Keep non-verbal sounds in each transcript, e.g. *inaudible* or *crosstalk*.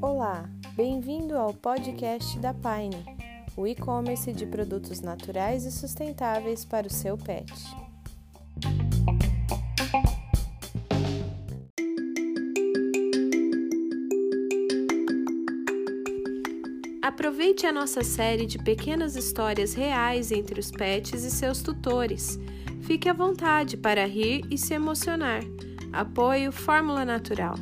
Olá, bem-vindo ao podcast da Pine, o e-commerce de produtos naturais e sustentáveis para o seu pet. Aproveite a nossa série de pequenas histórias reais entre os pets e seus tutores. Fique à vontade para rir e se emocionar. Apoio Fórmula Natural.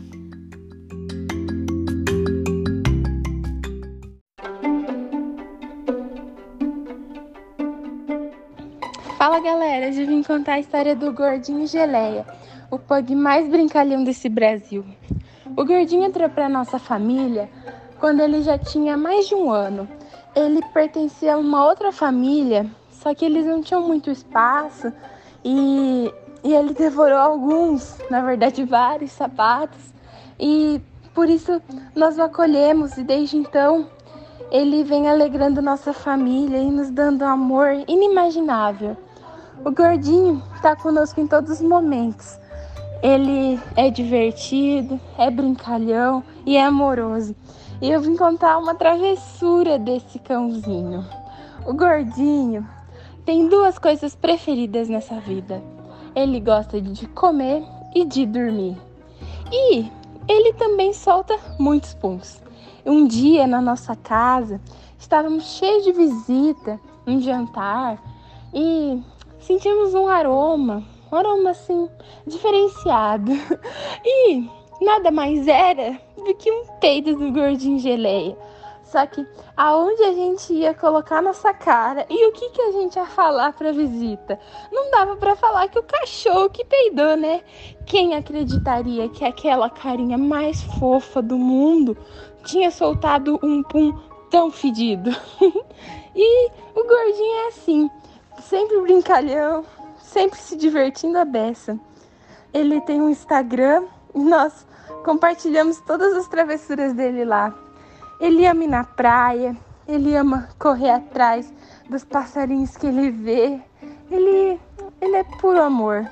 Fala galera, hoje vim contar a história do Gordinho Geleia, o pug mais brincalhão desse Brasil. O Gordinho entrou para nossa família quando ele já tinha mais de um ano. Ele pertencia a uma outra família, só que eles não tinham muito espaço e, e ele devorou alguns, na verdade vários sapatos, e por isso nós o acolhemos e desde então ele vem alegrando nossa família e nos dando amor inimaginável. O gordinho está conosco em todos os momentos. Ele é divertido, é brincalhão e é amoroso. E eu vim contar uma travessura desse cãozinho. O gordinho tem duas coisas preferidas nessa vida. Ele gosta de comer e de dormir. E ele também solta muitos puns. Um dia na nossa casa, estávamos cheios de visita, um jantar, e sentimos um aroma, um aroma assim diferenciado. *laughs* E nada mais era do que um peido do gordinho geleia. Só que aonde a gente ia colocar nossa cara e o que, que a gente ia falar pra visita? Não dava para falar que o cachorro que peidou, né? Quem acreditaria que aquela carinha mais fofa do mundo tinha soltado um pum tão fedido? *laughs* e o gordinho é assim, sempre brincalhão, sempre se divertindo a beça. Ele tem um Instagram e nós compartilhamos todas as travessuras dele lá. Ele ama ir na praia, ele ama correr atrás dos passarinhos que ele vê. Ele, ele é puro amor.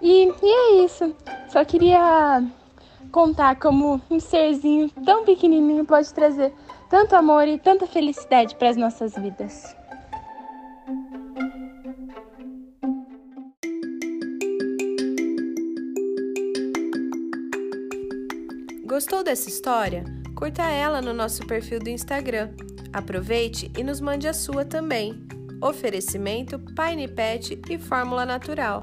E, e é isso. Só queria contar como um serzinho tão pequenininho pode trazer tanto amor e tanta felicidade para as nossas vidas. Gostou dessa história? Curta ela no nosso perfil do Instagram. Aproveite e nos mande a sua também. Oferecimento Pine Pet e Fórmula Natural.